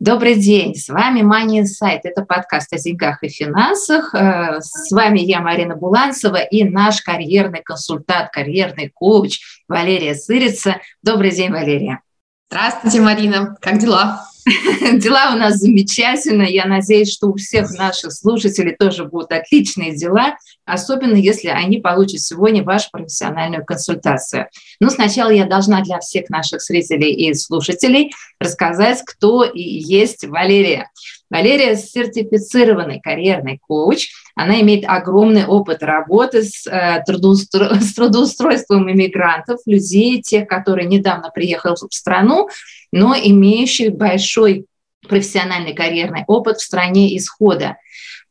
Добрый день, с вами Money Insight. Это подкаст о деньгах и финансах. Э, с вами я, Марина Буланцева, и наш карьерный консультант, карьерный коуч Валерия Сырица. Добрый день, Валерия. Здравствуйте, Марина. Как дела? Дела у нас замечательные. Я надеюсь, что у всех наших слушателей тоже будут отличные дела, особенно если они получат сегодня вашу профессиональную консультацию. Но сначала я должна для всех наших зрителей и слушателей рассказать, кто и есть Валерия. Валерия сертифицированный карьерный коуч. Она имеет огромный опыт работы с, э, трудоустро... с трудоустройством иммигрантов, людей, тех, которые недавно приехали в страну, но имеющих большой профессиональный карьерный опыт в стране исхода.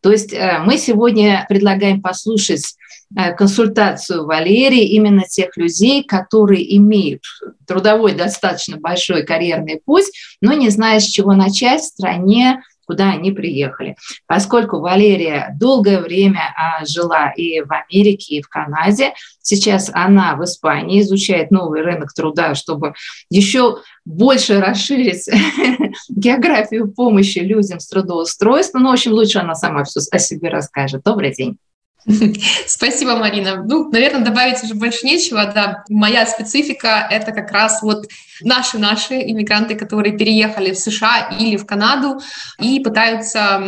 То есть э, мы сегодня предлагаем послушать э, консультацию Валерии именно тех людей, которые имеют трудовой достаточно большой карьерный путь, но не знают, с чего начать в стране, куда они приехали. Поскольку Валерия долгое время а, жила и в Америке, и в Канаде, сейчас она в Испании изучает новый рынок труда, чтобы еще больше расширить географию помощи людям с трудоустройством. Ну, в общем, лучше она сама все о себе расскажет. Добрый день. Спасибо, Марина. Ну, наверное, добавить уже больше нечего. Да, моя специфика — это как раз вот наши-наши иммигранты, которые переехали в США или в Канаду и пытаются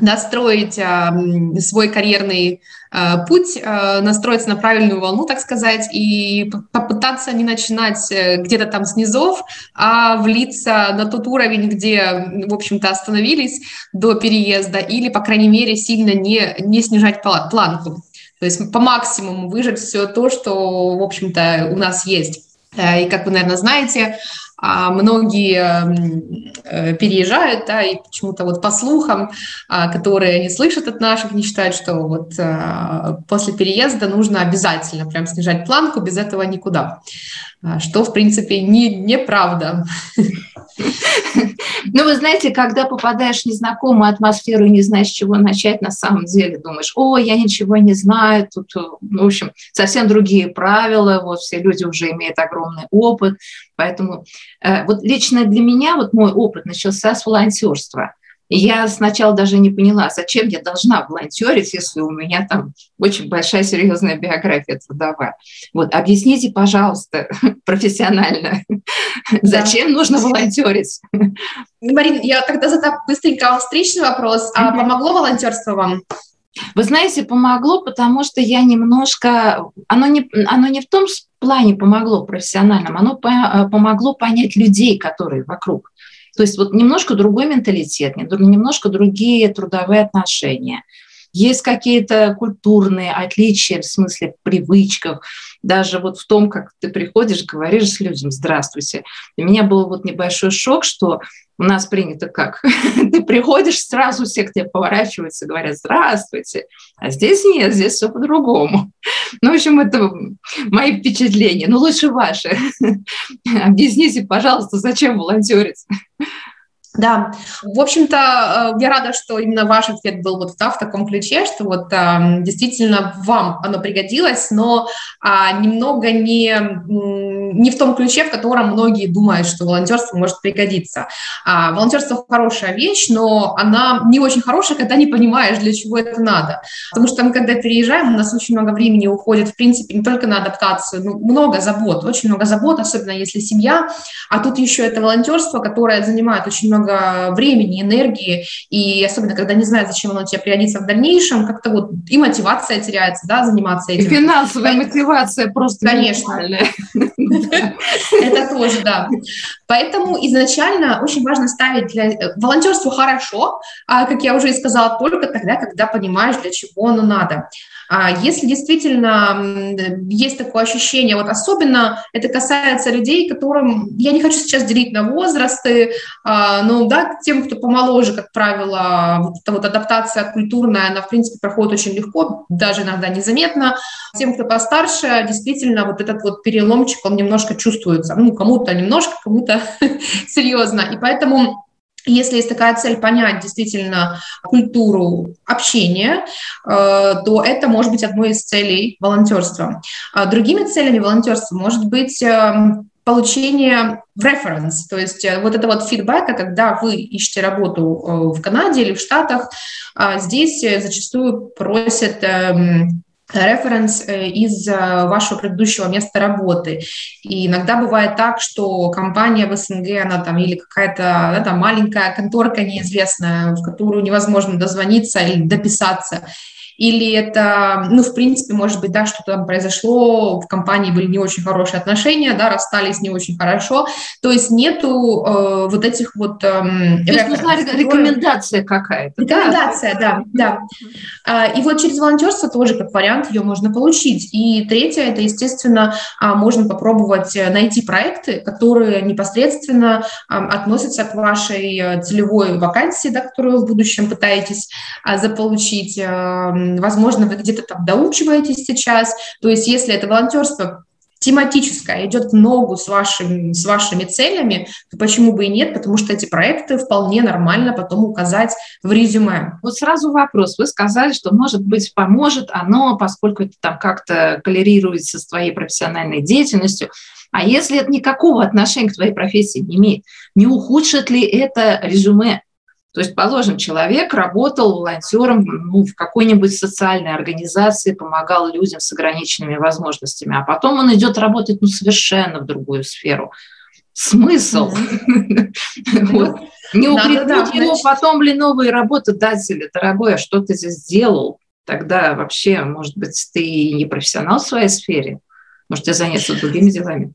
настроить э, свой карьерный э, путь, э, настроиться на правильную волну, так сказать, и попытаться не начинать э, где-то там с низов, а влиться на тот уровень, где, в общем-то, остановились до переезда, или, по крайней мере, сильно не, не снижать планку. То есть по максимуму выжать все то, что, в общем-то, у нас есть. И, как вы, наверное, знаете, а многие э, переезжают, да, и почему-то вот по слухам, а, которые они слышат от наших, не считают, что вот а, после переезда нужно обязательно прям снижать планку, без этого никуда. Что, в принципе, не, неправда. Ну, вы знаете, когда попадаешь в незнакомую атмосферу и не знаешь, с чего начать, на самом деле думаешь, о, я ничего не знаю, тут, ну, в общем, совсем другие правила, вот все люди уже имеют огромный опыт, поэтому э, вот лично для меня вот мой опыт начался с волонтерства – я сначала даже не поняла, зачем я должна волонтерить, если у меня там очень большая серьезная биография трудовая. Вот, объясните, пожалуйста, профессионально, зачем нужно волонтерить? Марин, я тогда задам быстренько встречный вопрос. А помогло волонтерство вам? Вы знаете, помогло, потому что я немножко... Оно не, оно не в том плане помогло профессиональном, оно по, помогло понять людей, которые вокруг. То есть вот немножко другой менталитет, немножко другие трудовые отношения. Есть какие-то культурные отличия в смысле привычках, даже вот в том, как ты приходишь, говоришь с людям «здравствуйте». Для меня был вот небольшой шок, что у нас принято как? Ты приходишь, сразу все к тебе поворачиваются, говорят «здравствуйте», а здесь нет, здесь все по-другому. Ну, в общем, это мои впечатления. Ну, лучше ваши. Объясните, пожалуйста, зачем волонтерить? Да, в общем-то, э, я рада, что именно ваш ответ был вот да, в таком ключе, что вот а, действительно вам оно пригодилось, но а, немного не, не в том ключе, в котором многие думают, что волонтерство может пригодиться. А, волонтерство хорошая вещь, но она не очень хорошая, когда не понимаешь, для чего это надо. Потому что мы, когда переезжаем, у нас очень много времени уходит, в принципе, не только на адаптацию, ну, много забот, очень много забот, особенно если семья, а тут еще это волонтерство, которое занимает очень много много времени, энергии, и особенно, когда не знают, зачем оно тебе пригодится в дальнейшем, как-то вот и мотивация теряется, да, заниматься этим. И финансовая мотивация просто Конечно. Это тоже, да. Поэтому изначально очень важно ставить для... Э, волонтерство хорошо, а, как я уже и сказала, только тогда, когда понимаешь, для чего оно надо. А если действительно есть такое ощущение, вот особенно это касается людей, которым, я не хочу сейчас делить на возрасты, а, но да, тем, кто помоложе, как правило, вот эта вот адаптация культурная, она, в принципе, проходит очень легко, даже иногда незаметно. Тем, кто постарше, действительно, вот этот вот переломчик, он немножко чувствуется. Ну, кому-то немножко, кому-то серьезно. И поэтому если есть такая цель понять действительно культуру общения, э, то это может быть одной из целей волонтерства. А другими целями волонтерства может быть эм, получение reference, то есть э, вот это вот фидбэка, когда вы ищете работу э, в Канаде или в Штатах, а здесь зачастую просят эм, референс э, из э, вашего предыдущего места работы. И иногда бывает так, что компания в СНГ, она там или какая-то да, там маленькая конторка неизвестная, в которую невозможно дозвониться или дописаться или это, ну, в принципе, может быть, да, что-то там произошло, в компании были не очень хорошие отношения, да, расстались не очень хорошо, то есть нету э, вот этих вот... Э, то есть нужна рекомендация какая-то. Рекомендация, да, да. да. И вот через волонтерство тоже как вариант ее можно получить. И третье, это, естественно, а, можно попробовать э, найти проекты, которые непосредственно относятся к вашей э, целевой вакансии, да, которую вы в будущем пытаетесь а, заполучить, возможно, вы где-то там доучиваетесь сейчас. То есть если это волонтерство тематическое, идет в ногу с вашими, с вашими целями, то почему бы и нет, потому что эти проекты вполне нормально потом указать в резюме. Вот сразу вопрос. Вы сказали, что, может быть, поможет оно, поскольку это там как-то коллерируется с твоей профессиональной деятельностью. А если это никакого отношения к твоей профессии не имеет, не ухудшит ли это резюме? То есть, положим, человек работал волонтером ну, в какой-нибудь социальной организации, помогал людям с ограниченными возможностями, а потом он идет работать ну, совершенно в другую сферу. Смысл? Не укрепить его потом ли новые работодатели, дорогой, а что ты здесь сделал? Тогда вообще, может быть, ты не профессионал в своей сфере, может, тебе заняться другими делами.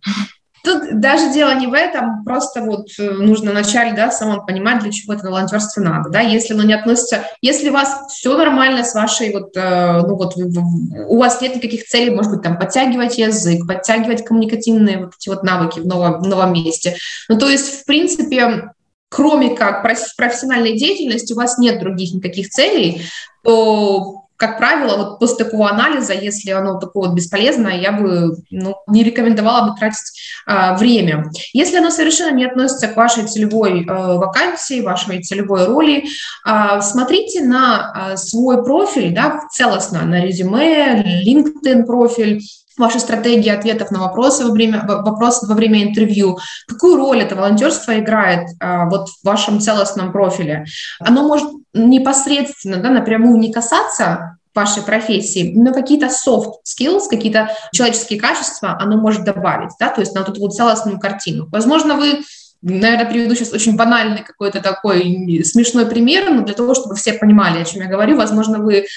Тут даже дело не в этом, просто вот э, нужно вначале, да, самому понимать, для чего это волонтерство надо, да, если оно не относится, если у вас все нормально с вашей вот, э, ну вот, у вас нет никаких целей, может быть, там, подтягивать язык, подтягивать коммуникативные вот эти вот навыки в новом, в новом месте, ну, то есть, в принципе, кроме как профессиональной деятельности, у вас нет других никаких целей, то как правило, вот после такого анализа, если оно такое вот бесполезное, я бы ну, не рекомендовала бы тратить э, время. Если оно совершенно не относится к вашей целевой э, вакансии, вашей целевой роли, э, смотрите на э, свой профиль, да, целостно, на резюме, LinkedIn профиль, ваши стратегии ответов на вопросы во время, вопросы во время интервью, какую роль это волонтерство играет а, вот в вашем целостном профиле. Оно может непосредственно, да, напрямую не касаться вашей профессии, но какие-то soft skills, какие-то человеческие качества оно может добавить, да, то есть на вот эту вот целостную картину. Возможно, вы наверное, приведу сейчас очень банальный какой-то такой смешной пример, но для того, чтобы все понимали, о чем я говорю, возможно, вы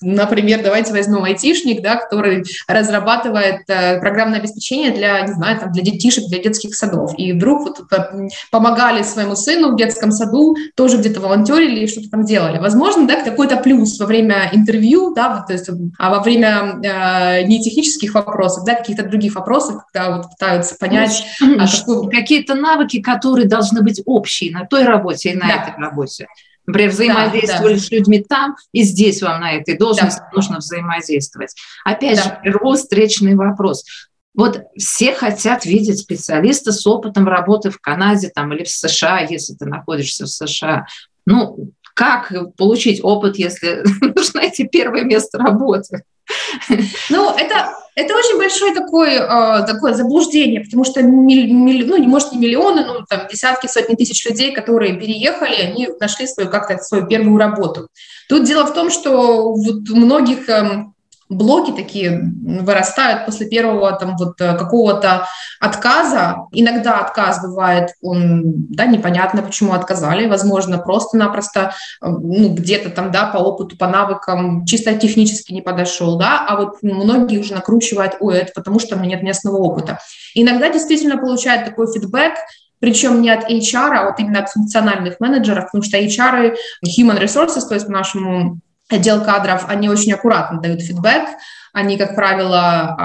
Например, давайте возьмем айтишник, да, который разрабатывает э, программное обеспечение для, не знаю, там, для детишек, для детских садов. И вдруг вот э, помогали своему сыну в детском саду, тоже где-то волонтерили и что-то там делали. Возможно, да, какой-то плюс во время интервью, да, вот, то есть, а во время э, не технических вопросов, да, каких-то других вопросов, когда вот пытаются понять... Ну, а какой... Какие-то навыки, которые должны быть общие на той работе и на да. этой работе. Например, взаимодействовали да, да. с людьми там, и здесь вам на этой должности да. нужно взаимодействовать. Опять да. же, прерву встречный вопрос. Вот все хотят видеть специалиста с опытом работы в Канаде там, или в США, если ты находишься в США. Ну, как получить опыт, если нужно найти первое место работы? Ну, это, это очень большое такое, э, такое заблуждение, потому что, миль, миль, ну, не может, не миллионы, но там десятки, сотни тысяч людей, которые переехали, они нашли свою, как-то свою первую работу. Тут дело в том, что вот у многих эм, блоки такие вырастают после первого там вот э, какого-то отказа. Иногда отказ бывает, он, да, непонятно, почему отказали, возможно, просто-напросто, э, ну, где-то там, да, по опыту, по навыкам чисто технически не подошел, да, а вот многие уже накручивают, ой, это потому что у меня нет местного опыта. Иногда действительно получают такой фидбэк, причем не от HR, а вот именно от функциональных менеджеров, потому что HR, human resources, то есть по нашему отдел кадров, они очень аккуратно дают фидбэк, они, как правило,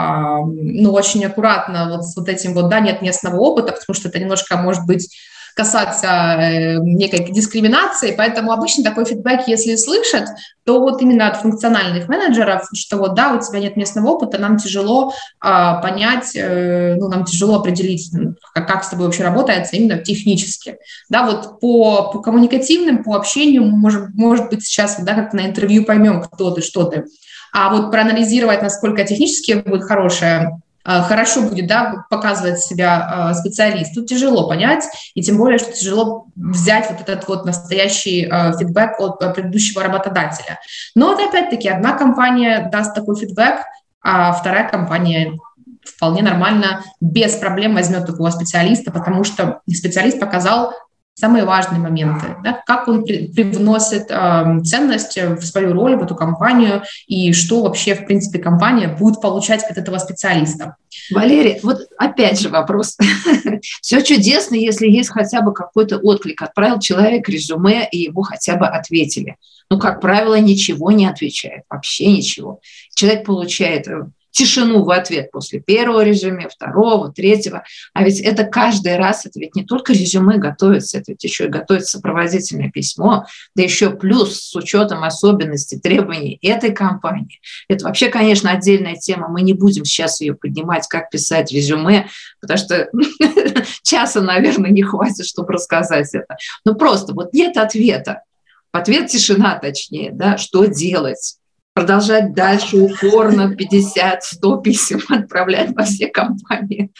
ну, очень аккуратно вот с вот этим вот, да, нет местного опыта, потому что это немножко может быть касаться э, некой дискриминации, поэтому обычно такой фидбэк, если слышат, то вот именно от функциональных менеджеров, что вот да, у тебя нет местного опыта, нам тяжело а, понять, э, ну, нам тяжело определить, как, как с тобой вообще работает именно технически. Да, вот по, по коммуникативным, по общению, может, может быть, сейчас, да, как на интервью поймем, кто ты, что ты. А вот проанализировать, насколько технически будет хорошая Э, хорошо будет да, показывать себя э, специалист. Тут тяжело понять, и тем более, что тяжело взять вот этот вот настоящий э, фидбэк от предыдущего работодателя. Но вот опять-таки одна компания даст такой фидбэк, а вторая компания вполне нормально, без проблем возьмет такого специалиста, потому что специалист показал самые важные моменты, да, как он при, привносит э, ценность в свою роль, в эту компанию, и что вообще, в принципе, компания будет получать от этого специалиста. Валерий, вот опять же вопрос. Все чудесно, если есть хотя бы какой-то отклик. Отправил человек резюме, и ему хотя бы ответили. Ну, как правило, ничего не отвечает, вообще ничего. Человек получает э, тишину в ответ после первого резюме, второго, третьего. А ведь это каждый раз, это ведь не только резюме готовится, это ведь еще и готовится сопроводительное письмо, да еще плюс с учетом особенностей, требований этой компании. Это вообще, конечно, отдельная тема, мы не будем сейчас ее поднимать, как писать резюме, потому что часа, наверное, не хватит, чтобы рассказать это. Но просто вот нет ответа. Ответ тишина, точнее, да, что делать продолжать дальше упорно 50-100 писем отправлять во все компании?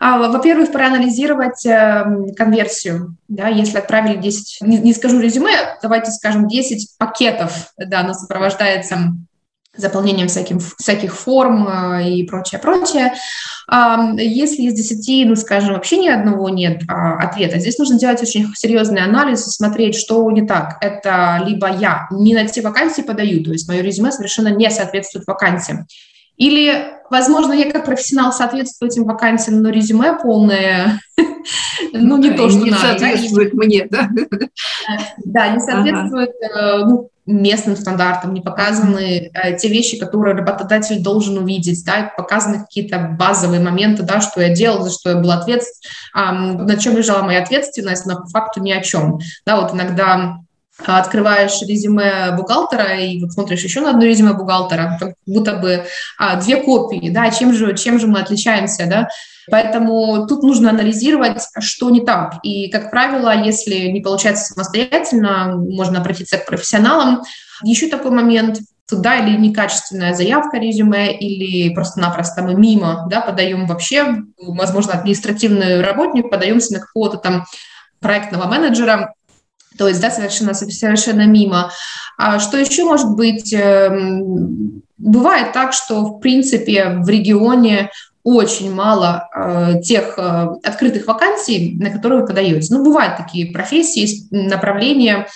А, во-первых, проанализировать э, конверсию. Да, если отправили 10, не, не скажу резюме, давайте скажем 10 пакетов, да, оно сопровождается заполнением всяким, всяких форм э, и прочее, прочее. Если из 10, ну, скажем, вообще ни одного нет а, ответа, здесь нужно делать очень серьезный анализ и смотреть, что не так. Это либо я не на те вакансии подаю, то есть мое резюме совершенно не соответствует вакансиям, или, возможно, я как профессионал соответствую этим вакансиям, но резюме полное, ну, не то, что не соответствует мне, да? Да, не соответствует э, ну, местным стандартам, не показаны э, те вещи, которые работодатель должен увидеть, да, показаны какие-то базовые моменты, да, что я делал, за что я был ответственен, на чем лежала моя ответственность, но по факту ни о чем. Да, вот иногда открываешь резюме бухгалтера и вот смотришь еще на одно резюме бухгалтера, как будто бы а, две копии, да, чем же, чем же мы отличаемся, да, Поэтому тут нужно анализировать, что не так. И, как правило, если не получается самостоятельно, можно обратиться к профессионалам. Еще такой момент, туда или некачественная заявка резюме, или просто-напросто мы мимо да, подаем вообще, возможно, административный работник, подаемся на какого-то там проектного менеджера, то есть, да, совершенно, совершенно мимо. А что еще может быть? Эм, бывает так, что, в принципе, в регионе очень мало э, тех э, открытых вакансий, на которые вы подаетесь. Ну, бывают такие профессии, направления,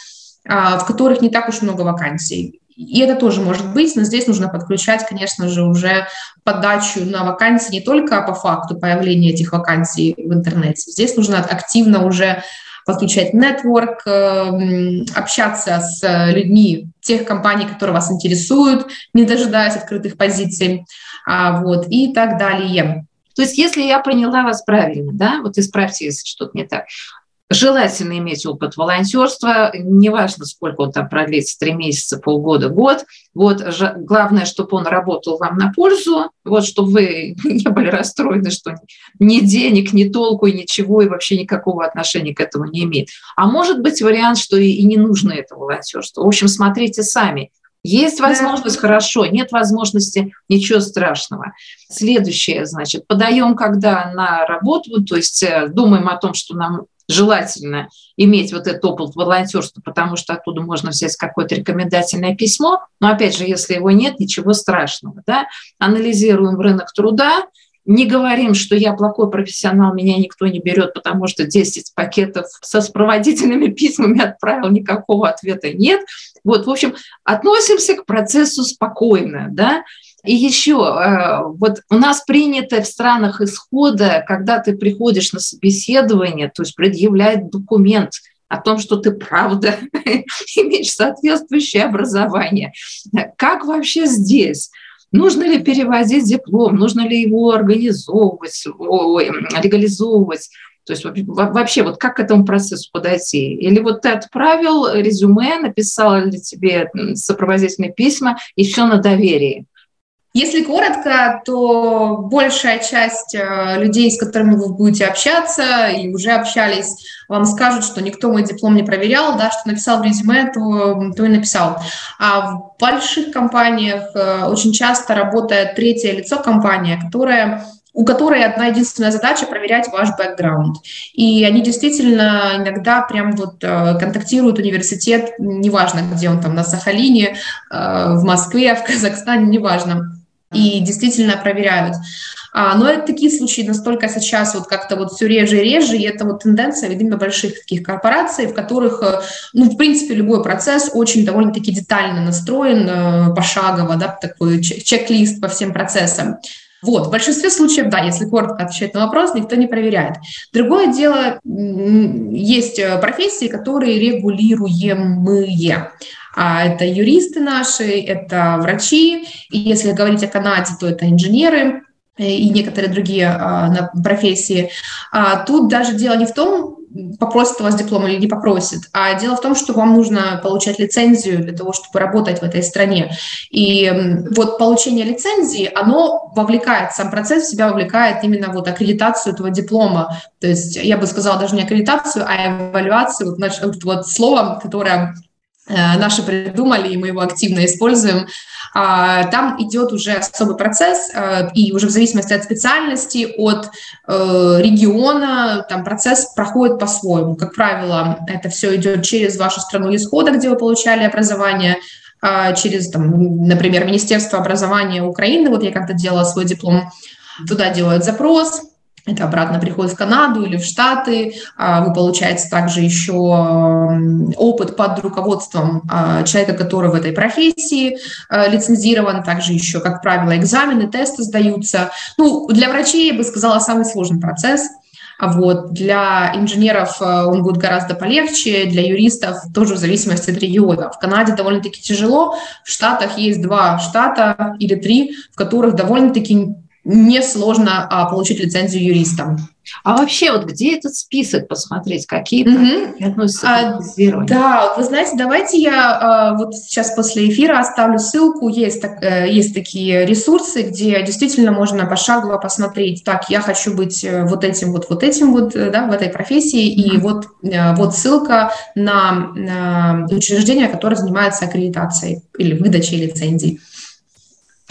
э, в которых не так уж много вакансий. И это тоже может быть, но здесь нужно подключать, конечно же, уже подачу на вакансии не только по факту появления этих вакансий в интернете. Здесь нужно активно уже подключать нетворк, эм, общаться с людьми тех компаний, которые вас интересуют, не дожидаясь открытых позиций, а, вот, и так далее. То есть, если я поняла вас правильно, да, вот исправьте, если что-то не так, Желательно иметь опыт волонтерства, неважно, сколько он там продлится, три месяца, полгода, год. Вот, главное, чтобы он работал вам на пользу, вот, чтобы вы не были расстроены, что ни денег, ни толку, ничего, и вообще никакого отношения к этому не имеет. А может быть вариант, что и, и не нужно это волонтерство. В общем, смотрите сами. Есть возможность, да. хорошо, нет возможности, ничего страшного. Следующее, значит, подаем когда на работу, то есть э, думаем о том, что нам желательно иметь вот этот опыт волонтерства, потому что оттуда можно взять какое-то рекомендательное письмо. Но опять же, если его нет, ничего страшного. Да? Анализируем рынок труда, не говорим, что я плохой профессионал, меня никто не берет, потому что 10 пакетов со сопроводительными письмами отправил, никакого ответа нет. Вот, в общем, относимся к процессу спокойно, да, и еще, э, вот у нас принято в странах исхода, когда ты приходишь на собеседование, то есть предъявлять документ, о том, что ты правда имеешь соответствующее образование. Как вообще здесь? Нужно ли перевозить диплом? Нужно ли его организовывать, легализовывать? То есть вообще вот как к этому процессу подойти? Или вот ты отправил резюме, написал ли тебе сопроводительные письма, все на доверии? Если коротко, то большая часть э, людей, с которыми вы будете общаться и уже общались, вам скажут, что никто мой диплом не проверял, да, что написал в резюме, то, то и написал. А в больших компаниях э, очень часто работает третье лицо компания, которая у которой одна единственная задача проверять ваш бэкграунд. И они действительно иногда прям вот э, контактируют университет, неважно, где он там, на Сахалине, в Москве, в Казахстане, неважно и действительно проверяют. А, но это такие случаи настолько сейчас вот как-то вот все реже и реже, и это вот тенденция, видимо, больших таких корпораций, в которых, э, ну, в принципе, любой процесс очень довольно-таки детально настроен, э, пошагово, да, такой чек-лист по всем процессам. Вот, в большинстве случаев, да, если коротко отвечать на вопрос, никто не проверяет. Другое дело, есть э, профессии, которые регулируемые. А это юристы наши, это врачи, и если говорить о Канаде, то это инженеры, э, и некоторые другие а, профессии. А, тут даже дело не в том, попросит у вас диплом или не попросит, а дело в том, что вам нужно получать лицензию для того, чтобы работать в этой стране. И вот получение лицензии, оно вовлекает, сам процесс в себя вовлекает именно вот аккредитацию этого диплома. То есть я бы сказала даже не аккредитацию, а эвалюацию, вот, вот, вот слово, которое Э, наши придумали, и мы его активно используем. А, там идет уже особый процесс, э, и уже в зависимости от специальности, от э, региона, там процесс проходит по-своему. Как правило, это все идет через вашу страну исхода, где вы получали образование, а, через, там, например, Министерство образования Украины, вот я как-то делала свой диплом, туда делают запрос, это обратно приходит в Канаду или в Штаты. А, вы получаете также еще опыт под руководством а, человека, который в этой профессии а, лицензирован. Также еще, как правило, экзамены, тесты сдаются. Ну, для врачей, я бы сказала, самый сложный процесс. А вот для инженеров он будет гораздо полегче, для юристов тоже в зависимости от региона. В Канаде довольно-таки тяжело, в Штатах есть два штата или три, в которых довольно-таки несложно а, получить лицензию юриста. А вообще, вот где этот список посмотреть, какие mm-hmm. относятся а, к Да, вы знаете, давайте я а, вот сейчас после эфира оставлю ссылку. Есть, так, э, есть такие ресурсы, где действительно можно пошагово посмотреть. Так, я хочу быть э, вот этим, вот, вот этим вот, э, да, в этой профессии. Mm-hmm. И вот, вот ссылка на, на учреждение, которое занимается аккредитацией или выдачей лицензий.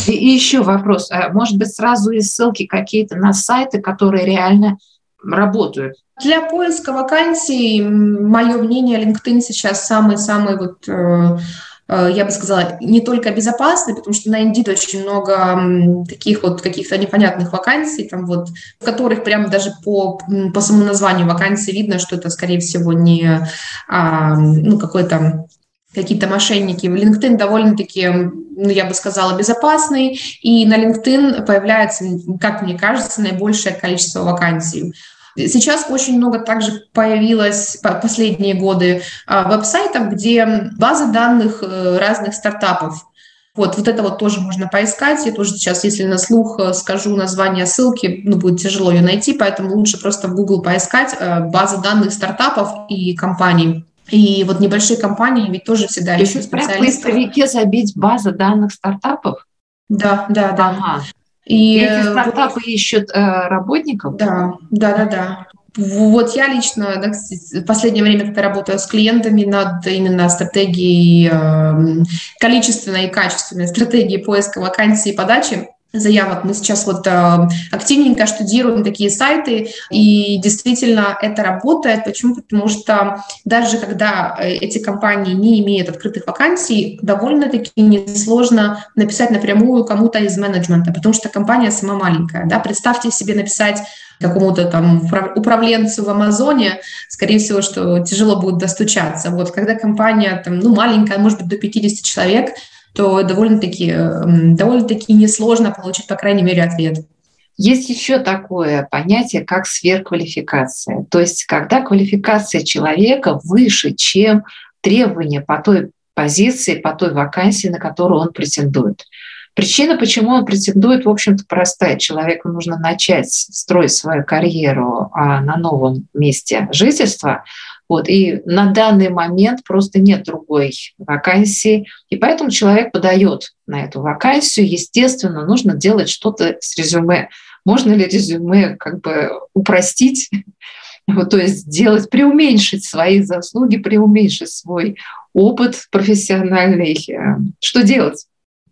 И, еще вопрос. А может быть, сразу и ссылки какие-то на сайты, которые реально работают? Для поиска вакансий, мое мнение, LinkedIn сейчас самый-самый вот э, э, я бы сказала, не только безопасный, потому что на Indeed очень много таких вот каких-то непонятных вакансий, там вот, в которых прям даже по, по самому названию вакансии видно, что это, скорее всего, не а, ну, какой-то какие-то мошенники. LinkedIn довольно-таки, ну, я бы сказала, безопасный, и на LinkedIn появляется, как мне кажется, наибольшее количество вакансий. Сейчас очень много также появилось последние годы а, веб-сайтов, где базы данных э, разных стартапов. Вот, вот это вот тоже можно поискать. Я тоже сейчас, если на слух э, скажу название ссылки, ну, будет тяжело ее найти, поэтому лучше просто в Google поискать э, базы данных стартапов и компаний. И вот небольшие компании ведь тоже всегда ищут специалистов. в поисковике забить база данных стартапов? Да, да, да. Ага. И эти стартапы вот, ищут э, работников? Да, да, да, да. Вот я лично да, в последнее время, когда работаю с клиентами над именно стратегией, э, количественной и качественной стратегией поиска вакансий и подачи, заявок. Мы сейчас вот э, активненько штудируем такие сайты, и действительно это работает. Почему? Потому что даже когда э, эти компании не имеют открытых вакансий, довольно-таки несложно написать напрямую кому-то из менеджмента, потому что компания сама маленькая. Да? Представьте себе написать какому-то там управленцу в Амазоне, скорее всего, что тяжело будет достучаться. Вот когда компания там, ну, маленькая, может быть, до 50 человек, то довольно-таки довольно-таки несложно получить, по крайней мере, ответ. Есть еще такое понятие, как сверхквалификация. То есть, когда квалификация человека выше, чем требования по той позиции, по той вакансии, на которую он претендует. Причина, почему он претендует, в общем-то, простая. Человеку нужно начать строить свою карьеру а, на новом месте жительства, вот, и на данный момент просто нет другой вакансии, и поэтому человек подает на эту вакансию. Естественно, нужно делать что-то с резюме. Можно ли резюме как бы упростить, вот, то есть сделать, преуменьшить свои заслуги, преуменьшить свой опыт профессиональный. Э, что делать?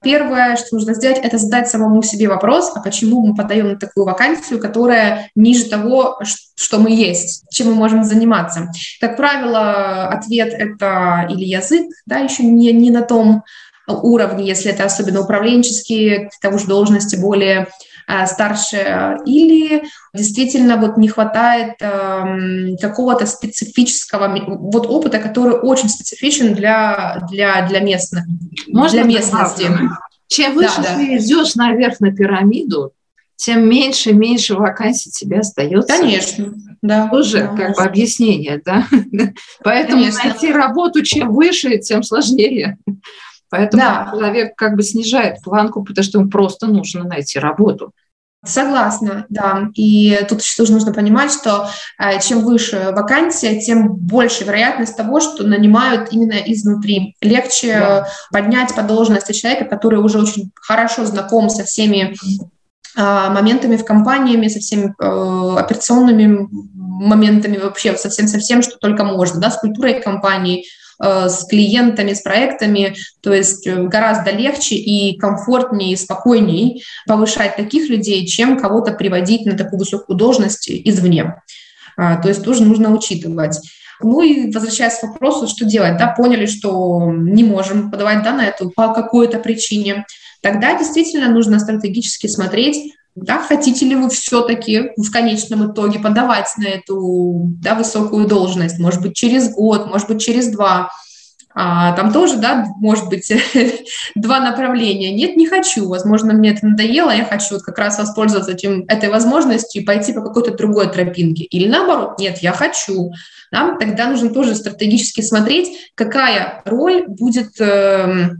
Первое, что нужно сделать, это задать самому себе вопрос, а почему мы подаем на такую вакансию, которая ниже того, что мы есть, чем мы можем заниматься. Как правило, ответ это или язык, да, еще не, не на том уровне, если это особенно управленческие, тому же должности более старше, или действительно вот не хватает э, какого-то специфического вот опыта, который очень специфичен для, для, для, местных, Можно для местности. Чем выше да, ты да. идешь наверх на пирамиду, тем меньше и меньше вакансий тебе остается. Конечно, да. Тоже да, как бы объяснение, да. Поэтому Конечно. найти работу чем выше, тем сложнее. Поэтому да. человек как бы снижает планку, потому что ему просто нужно найти работу. Согласна, да. И тут еще тоже нужно понимать, что э, чем выше вакансия, тем больше вероятность того, что нанимают именно изнутри. Легче да. поднять по должности человека, который уже очень хорошо знаком со всеми э, моментами в компаниями, со всеми э, операционными моментами вообще, со всем, со всем, что только можно, да, с культурой компании, с клиентами, с проектами, то есть э, гораздо легче и комфортнее и спокойнее повышать таких людей, чем кого-то приводить на такую высокую должность извне. А, то есть тоже нужно учитывать. Ну и возвращаясь к вопросу, что делать, да, поняли, что не можем подавать да, на эту по какой-то причине, тогда действительно нужно стратегически смотреть, да, хотите ли вы все-таки в конечном итоге подавать на эту да, высокую должность, может быть, через год, может быть, через два. А, там тоже, да, может быть, два направления. Нет, не хочу. Возможно, мне это надоело, я хочу вот как раз воспользоваться этим, этой возможностью и пойти по какой-то другой тропинке. Или наоборот, нет, я хочу. Да? Тогда нужно тоже стратегически смотреть, какая роль будет... Э,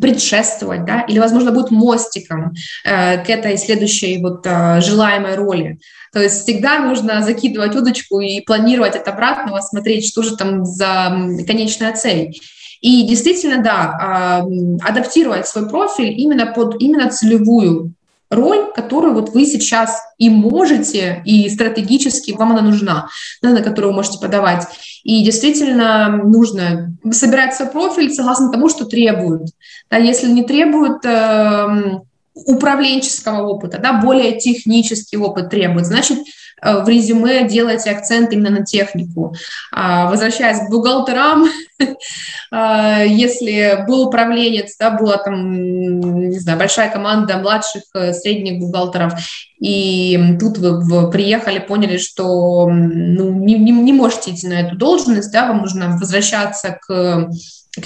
предшествовать, да, или, возможно, будет мостиком э, к этой следующей вот э, желаемой роли. То есть всегда нужно закидывать удочку и планировать от обратного, смотреть, что же там за конечная цель. И действительно, да, э, адаптировать свой профиль именно под именно целевую роль, которую вот вы сейчас и можете, и стратегически вам она нужна, на которую вы можете подавать. И действительно нужно собирать свой профиль согласно тому, что требуют. Да, если не требуют э, управленческого опыта, да, более технический опыт требует, значит, Э, в резюме делайте акцент именно на технику. А, возвращаясь к бухгалтерам, если был управленец, да, была там, не знаю, большая команда младших, э, средних бухгалтеров, и тут вы, приехали, поняли, что ну, не, не, не можете идти на эту должность, да, вам нужно возвращаться к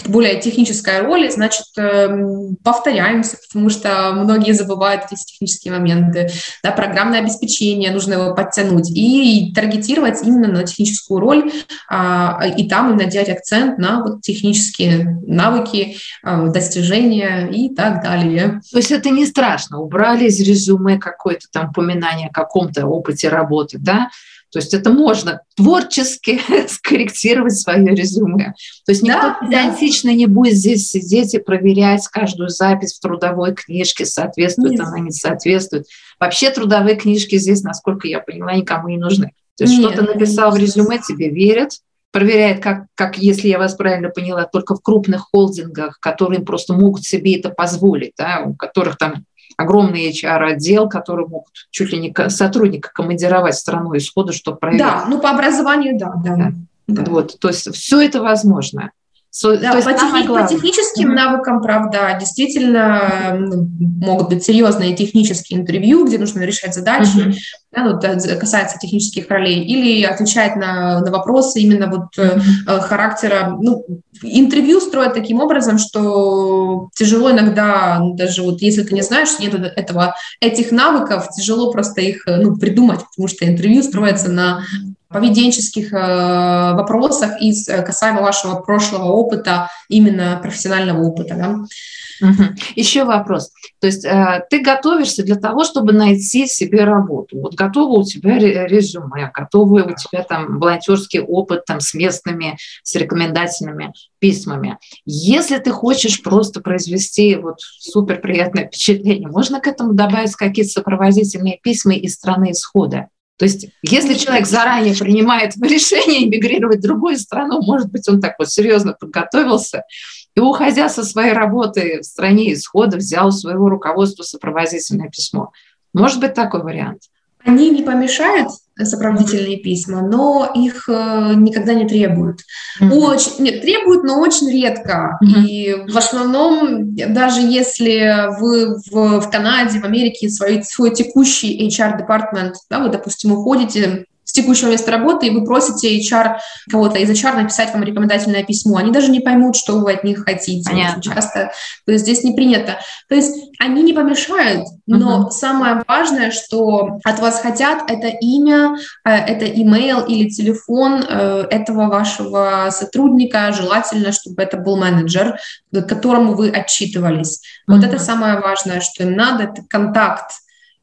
более технической роли, значит, эм, повторяемся, потому что многие забывают эти технические моменты. Да, программное обеспечение, нужно его подтянуть и таргетировать именно на техническую роль, а, и там именно делать акцент на вот технические навыки, а, достижения и так далее. То есть это не страшно, убрали из резюме какое-то там упоминание о каком-то опыте работы, да, то есть это можно творчески скорректировать свое резюме. То есть никто да, педантично да. не будет здесь сидеть и проверять каждую запись в трудовой книжке, соответствует Нет. она, не соответствует. Вообще трудовые книжки здесь, насколько я поняла, никому не нужны. То есть что ты написал в резюме, тебе верят, проверяет, как, как, если я вас правильно поняла, только в крупных холдингах, которые просто могут себе это позволить, да, у которых там огромный HR-отдел, который могут чуть ли не сотрудника командировать в страну исхода, чтобы проверить. Да, ну по образованию, да. да. да. да. Вот, то есть все это возможно. So, да, по, техни- по техническим mm-hmm. навыкам, правда, действительно ну, могут быть серьезные технические интервью, где нужно решать задачи, mm-hmm. да, ну, касается технических ролей, или отвечать на, на вопросы именно вот mm-hmm. характера. Ну, интервью строят таким образом, что тяжело иногда, ну, даже вот если ты не знаешь, нет этого, этих навыков, тяжело просто их ну, придумать, потому что интервью строится на поведенческих э, вопросах из э, касаемо вашего прошлого опыта, именно профессионального опыта. Да? Угу. Еще вопрос. То есть э, ты готовишься для того, чтобы найти себе работу. Вот готово у тебя резюме, готовый у тебя там волонтерский опыт там, с местными, с рекомендательными письмами. Если ты хочешь просто произвести вот супер приятное впечатление, можно к этому добавить какие-то сопроводительные письма из страны исхода. То есть, если человек заранее принимает решение эмигрировать в другую страну, может быть, он так вот серьезно подготовился, и, уходя со своей работы в стране исхода, взял у своего руководства сопроводительное письмо. Может быть такой вариант. Они не помешают сопроводительные письма, но их э, никогда не требуют. Mm-hmm. Очень, нет, требуют, но очень редко. Mm-hmm. И в основном, даже если вы в, в Канаде, в Америке свой, свой текущий HR-департмент, да, вы, допустим, уходите с текущего места работы, и вы просите HR, кого-то из HR написать вам рекомендательное письмо. Они даже не поймут, что вы от них хотите. Понятно. Часто то есть здесь не принято. То есть они не помешают, но uh-huh. самое важное, что от вас хотят, это имя, э, это имейл или телефон э, этого вашего сотрудника. Желательно, чтобы это был менеджер, к которому вы отчитывались. Uh-huh. Вот это самое важное, что им надо, это контакт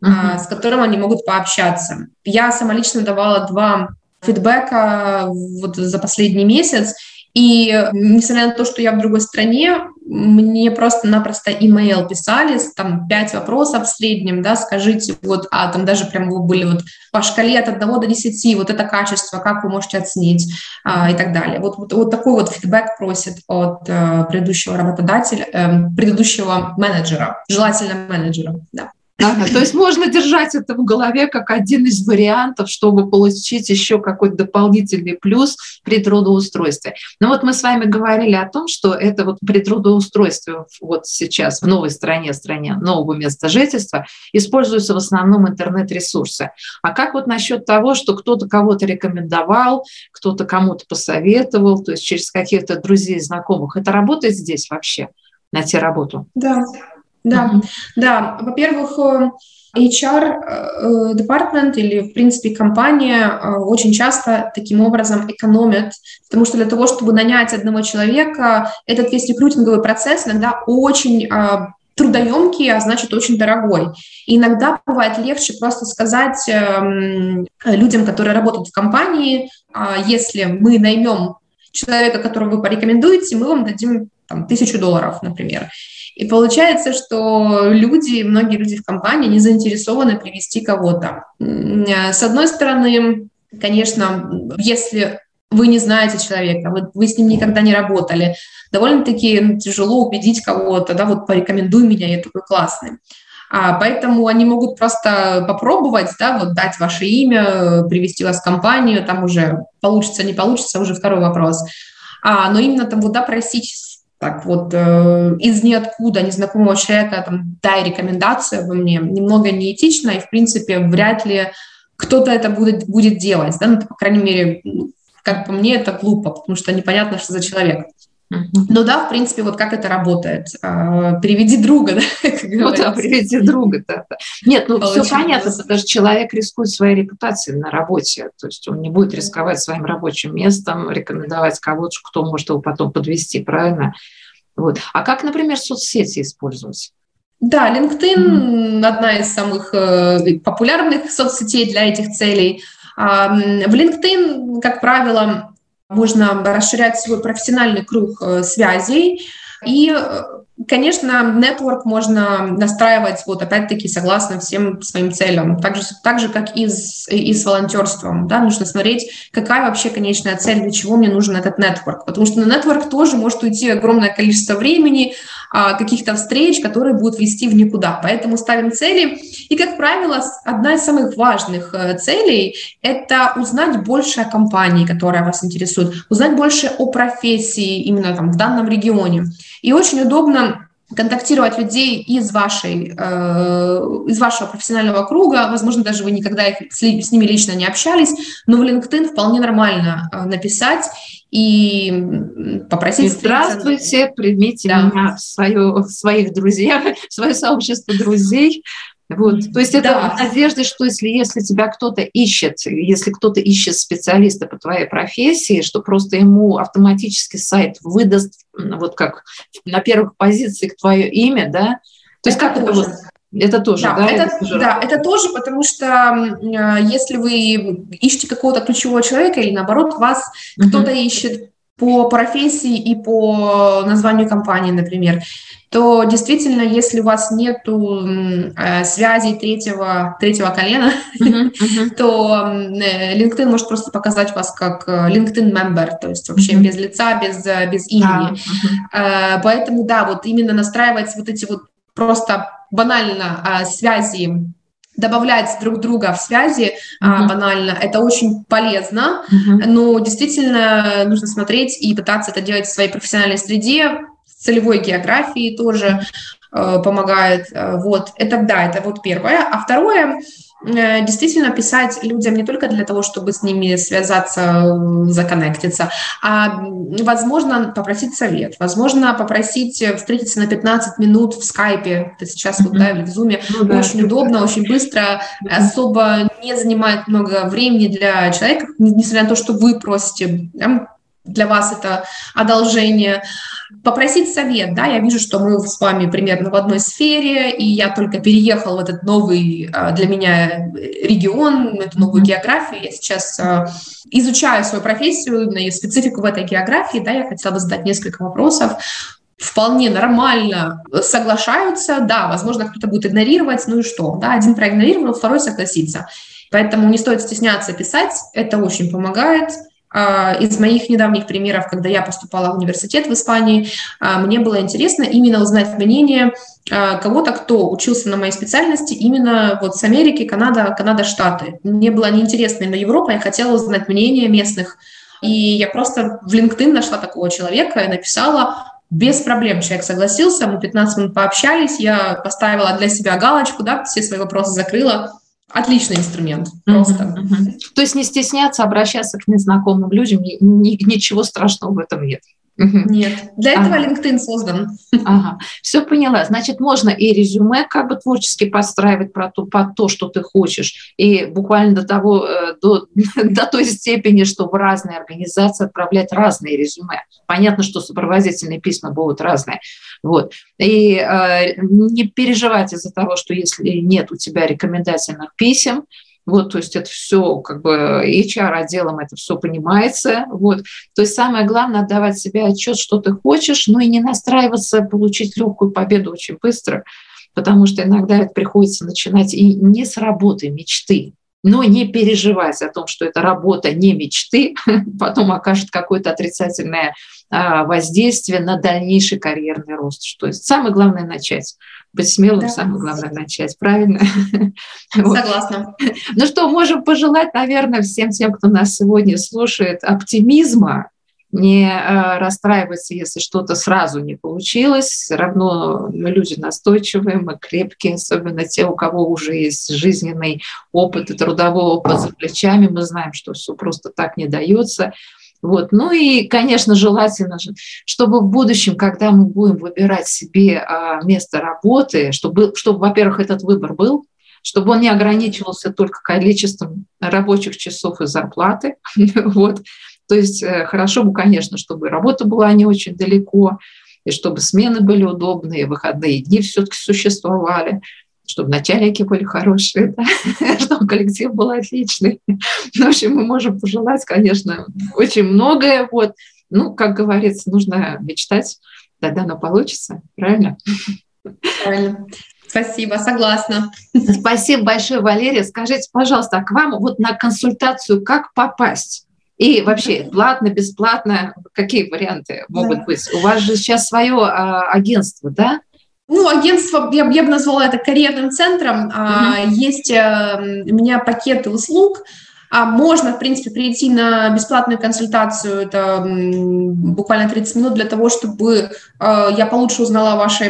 uh-huh. с которым они могут пообщаться. Я сама лично давала два фидбэка вот за последний месяц, и несмотря на то, что я в другой стране, мне просто-напросто имейл писали, там пять вопросов в среднем, да, скажите, вот, а там даже прям были вот по шкале от 1 до 10, вот это качество, как вы можете оценить а, и так далее. Вот, вот, вот такой вот фидбэк просит от э, предыдущего работодателя, э, предыдущего менеджера, желательно менеджера, да. Ага, то есть можно держать это в голове как один из вариантов, чтобы получить еще какой-то дополнительный плюс при трудоустройстве. Но вот мы с вами говорили о том, что это вот при трудоустройстве вот сейчас в новой стране, стране нового места жительства, используются в основном интернет-ресурсы. А как вот насчет того, что кто-то кого-то рекомендовал, кто-то кому-то посоветовал, то есть через каких-то друзей, знакомых, это работает здесь вообще? найти работу? Да, да, mm-hmm. да. Во-первых, э, HR департамент или, в принципе, компания э, очень часто таким образом экономят, потому что для того, чтобы нанять одного человека, этот весь рекрутинговый процесс иногда очень э, трудоемкий, а значит очень дорогой. И иногда бывает легче просто сказать эм, людям, которые работают в компании, а если мы наймем человека, которого вы порекомендуете, мы вам дадим там, тысячу долларов, например. И получается, что люди, многие люди в компании не заинтересованы привести кого-то. С одной стороны, конечно, если вы не знаете человека, вы, вы с ним никогда не работали, довольно-таки тяжело убедить кого-то, да, вот порекомендуй меня, я такой классный. А, поэтому они могут просто попробовать, да, вот дать ваше имя, привести вас в компанию, там уже получится, не получится, уже второй вопрос. А, но именно там вот, да, просить так вот э, из ниоткуда незнакомого человека там, дай рекомендацию во мне, немного неэтично, и, в принципе, вряд ли кто-то это будет, будет делать, да, ну, по крайней мере, как по мне, это глупо, потому что непонятно, что за человек. Ну да, в принципе, вот как это работает. А, переведи друга, да? Ну да, приведи друга, да. Нет, ну все понятно, потому что человек рискует своей репутацией на работе, то есть он не будет рисковать своим рабочим местом, рекомендовать кого-то, кто может его потом подвести, правильно? Вот. А как, например, соцсети использовать? Да, LinkedIn mm-hmm. одна из самых э, популярных соцсетей для этих целей. В LinkedIn, как правило, можно расширять свой профессиональный круг э, связей и э, Конечно, нетворк можно настраивать, вот опять-таки, согласно всем своим целям, так же, так же как и с, и с волонтерством. Да? Нужно смотреть, какая вообще конечная цель, для чего мне нужен этот нетворк. Потому что на нетворк тоже может уйти огромное количество времени, каких-то встреч, которые будут вести в никуда. Поэтому ставим цели. И, как правило, одна из самых важных э, целей – это узнать больше о компании, которая вас интересует, узнать больше о профессии именно там в данном регионе. И очень удобно контактировать людей из, вашей, э, из вашего профессионального круга. Возможно, даже вы никогда их, с, с ними лично не общались, но в LinkedIn вполне нормально э, написать и попросить... Здравствуйте, примите да. меня в, свое, в своих друзьях, в свое сообщество друзей. Вот. То есть это да. надежда, что если, если тебя кто-то ищет, если кто-то ищет специалиста по твоей профессии, что просто ему автоматически сайт выдаст, вот как на первых позициях твое имя, да? То есть как это вот это тоже, да? Да, это, это тоже, да, это тоже, потому что э, если вы ищете какого-то ключевого человека или наоборот вас uh-huh. кто-то ищет по профессии и по названию компании, например, то действительно, если у вас нет э, связей третьего, третьего колена, uh-huh, uh-huh. то э, LinkedIn может просто показать вас как э, LinkedIn member, то есть вообще uh-huh. без лица, без, э, без имени. Uh-huh. Э, поэтому, да, вот именно настраивать вот эти вот просто банально э, связи добавлять друг друга в связи uh-huh. а, банально, это очень полезно, uh-huh. но действительно нужно смотреть и пытаться это делать в своей профессиональной среде, целевой географии тоже помогает. Э, вот, это да, это вот первое. А второе, э, действительно писать людям не только для того, чтобы с ними связаться, законнектиться, а, возможно, попросить совет, возможно, попросить встретиться на 15 минут в скайпе, это сейчас mm-hmm. вот, да, или в зуме, ну, да. очень удобно, очень быстро, mm-hmm. особо не занимает много времени для человека, несмотря на то, что вы просите, да, для вас это одолжение. Попросить совет, да, я вижу, что мы с вами примерно в одной сфере, и я только переехал в этот новый а, для меня регион, эту новую географию. Я сейчас а, изучаю свою профессию и специфику в этой географии, да, я хотела бы задать несколько вопросов вполне нормально соглашаются, да, возможно, кто-то будет игнорировать, ну и что, да, один проигнорировал, второй согласится. Поэтому не стоит стесняться писать, это очень помогает. А, из моих недавних примеров, когда я поступала в университет в Испании, а, мне было интересно именно узнать мнение а, кого-то, кто учился на моей специальности именно вот с Америки, Канада, Канада, Штаты. Мне было неинтересно именно Европа, я хотела узнать мнение местных. И я просто в LinkedIn нашла такого человека и написала, без проблем человек согласился, мы 15 минут пообщались, я поставила для себя галочку, да, все свои вопросы закрыла, Отличный инструмент, просто. Uh-huh, uh-huh. То есть не стесняться обращаться к незнакомым людям, ни, ни, ничего страшного в этом нет. Нет, для этого ага. LinkedIn создан. Ага, все поняла. Значит, можно и резюме как бы творчески подстраивать про то, под то, что ты хочешь, и буквально до того, э, до, до той степени, что в разные организации отправлять разные резюме. Понятно, что сопроводительные письма будут разные. Вот. И э, не переживать из-за того, что если нет у тебя рекомендательных писем, вот, то есть это все как бы HR-отделом это все понимается. Вот. То есть самое главное отдавать себе отчет, что ты хочешь, но и не настраиваться получить легкую победу очень быстро, потому что иногда это приходится начинать и не с работы мечты, но не переживать о том, что это работа не мечты, потом окажет какое-то отрицательное воздействие на дальнейший карьерный рост. То есть самое главное начать. Быть смелым, да. самое главное начать, правильно? Согласна. Ну что, можем пожелать, наверное, всем тем, кто нас сегодня слушает, оптимизма, не э, расстраиваться, если что-то сразу не получилось. Все равно мы люди настойчивые, мы крепкие, особенно те, у кого уже есть жизненный опыт и трудовой опыт за плечами. Мы знаем, что все просто так не дается. Вот. Ну и, конечно, желательно, чтобы в будущем, когда мы будем выбирать себе а, место работы, чтобы, чтобы во-первых, этот выбор был, чтобы он не ограничивался только количеством рабочих часов и зарплаты. вот. То есть э, хорошо бы, конечно, чтобы работа была не очень далеко, и чтобы смены были удобные, выходные дни все-таки существовали чтобы начальники были хорошие, да? чтобы коллектив был отличный. В общем, мы можем пожелать, конечно, очень многое. Вот. Ну, как говорится, нужно мечтать, тогда оно получится, правильно? Правильно. Спасибо, согласна. Спасибо большое, Валерия. Скажите, пожалуйста, а к вам вот на консультацию как попасть? И вообще, платно, бесплатно, какие варианты могут да. быть? У вас же сейчас свое а, агентство, да? Ну, агентство, я, я бы назвала это карьерным центром. Mm-hmm. Есть а, у меня пакеты услуг, а можно, в принципе, прийти на бесплатную консультацию, это буквально 30 минут для того, чтобы э, я получше узнала о вашей,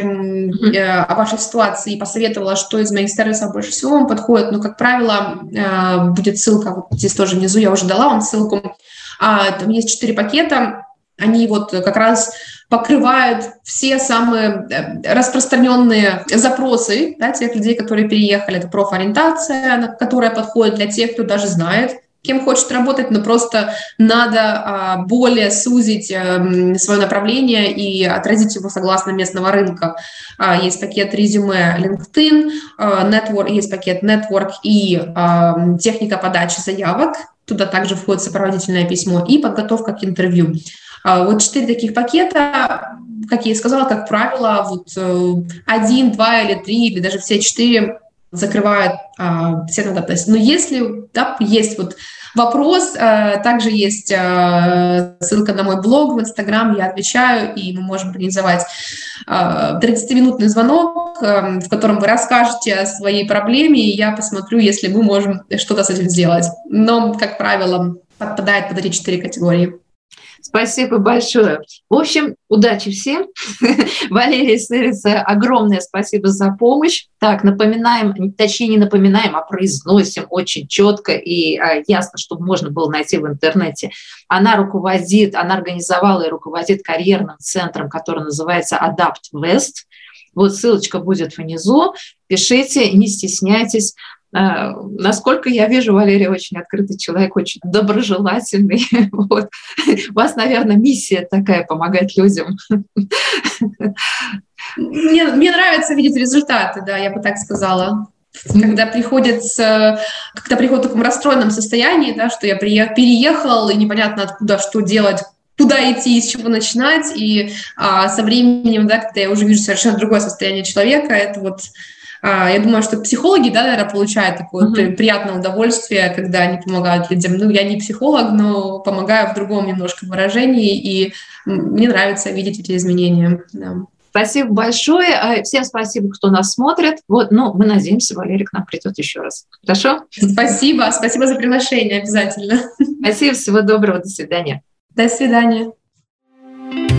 э, о вашей ситуации и посоветовала, что из моих сервисов больше всего вам подходит. Но, как правило, э, будет ссылка, вот здесь тоже внизу, я уже дала вам ссылку. А, там есть четыре пакета, они вот как раз покрывают все самые э, распространенные запросы да, тех людей, которые переехали. Это профориентация, которая подходит для тех, кто даже знает, кем хочет работать, но просто надо а, более сузить а, свое направление и отразить его согласно местного рынка. А, есть пакет резюме LinkedIn, а, network, есть пакет Network и техника подачи заявок. Туда также входит сопроводительное письмо и подготовка к интервью. А, вот четыре таких пакета, как я и сказала, как правило, вот э, один, два или три, или даже все четыре закрывают а, все надобности. Но если да, есть вот вопрос, а, также есть а, ссылка на мой блог в Инстаграм, я отвечаю, и мы можем организовать а, 30-минутный звонок, а, в котором вы расскажете о своей проблеме, и я посмотрю, если мы можем что-то с этим сделать. Но, как правило, подпадает под эти четыре категории. Спасибо большое. В общем, удачи всем. Валерия Сырица, огромное спасибо за помощь. Так, напоминаем, точнее не напоминаем, а произносим очень четко и а, ясно, чтобы можно было найти в интернете. Она руководит, она организовала и руководит карьерным центром, который называется Adapt West. Вот ссылочка будет внизу. Пишите, не стесняйтесь. А, насколько я вижу, Валерия очень открытый человек, очень доброжелательный. Вот. У вас, наверное, миссия такая – помогать людям. Мне, мне нравится видеть результаты, да, я бы так сказала. Когда приходит, когда приходит в таком расстроенном состоянии, да, что я переехал, и непонятно откуда, что делать, куда идти, с чего начинать, и а, со временем, да, когда я уже вижу совершенно другое состояние человека, это вот я думаю, что психологи, да, наверное, получают такое uh-huh. приятное удовольствие, когда они помогают людям. Ну, я не психолог, но помогаю в другом немножко выражении, и мне нравится видеть эти изменения. Да. Спасибо большое. А, всем спасибо, кто нас смотрит. Вот, ну, мы надеемся, Валерий к нам придет еще раз. Хорошо? Спасибо. Спасибо за приглашение обязательно. Спасибо. Всего доброго. До свидания. До свидания.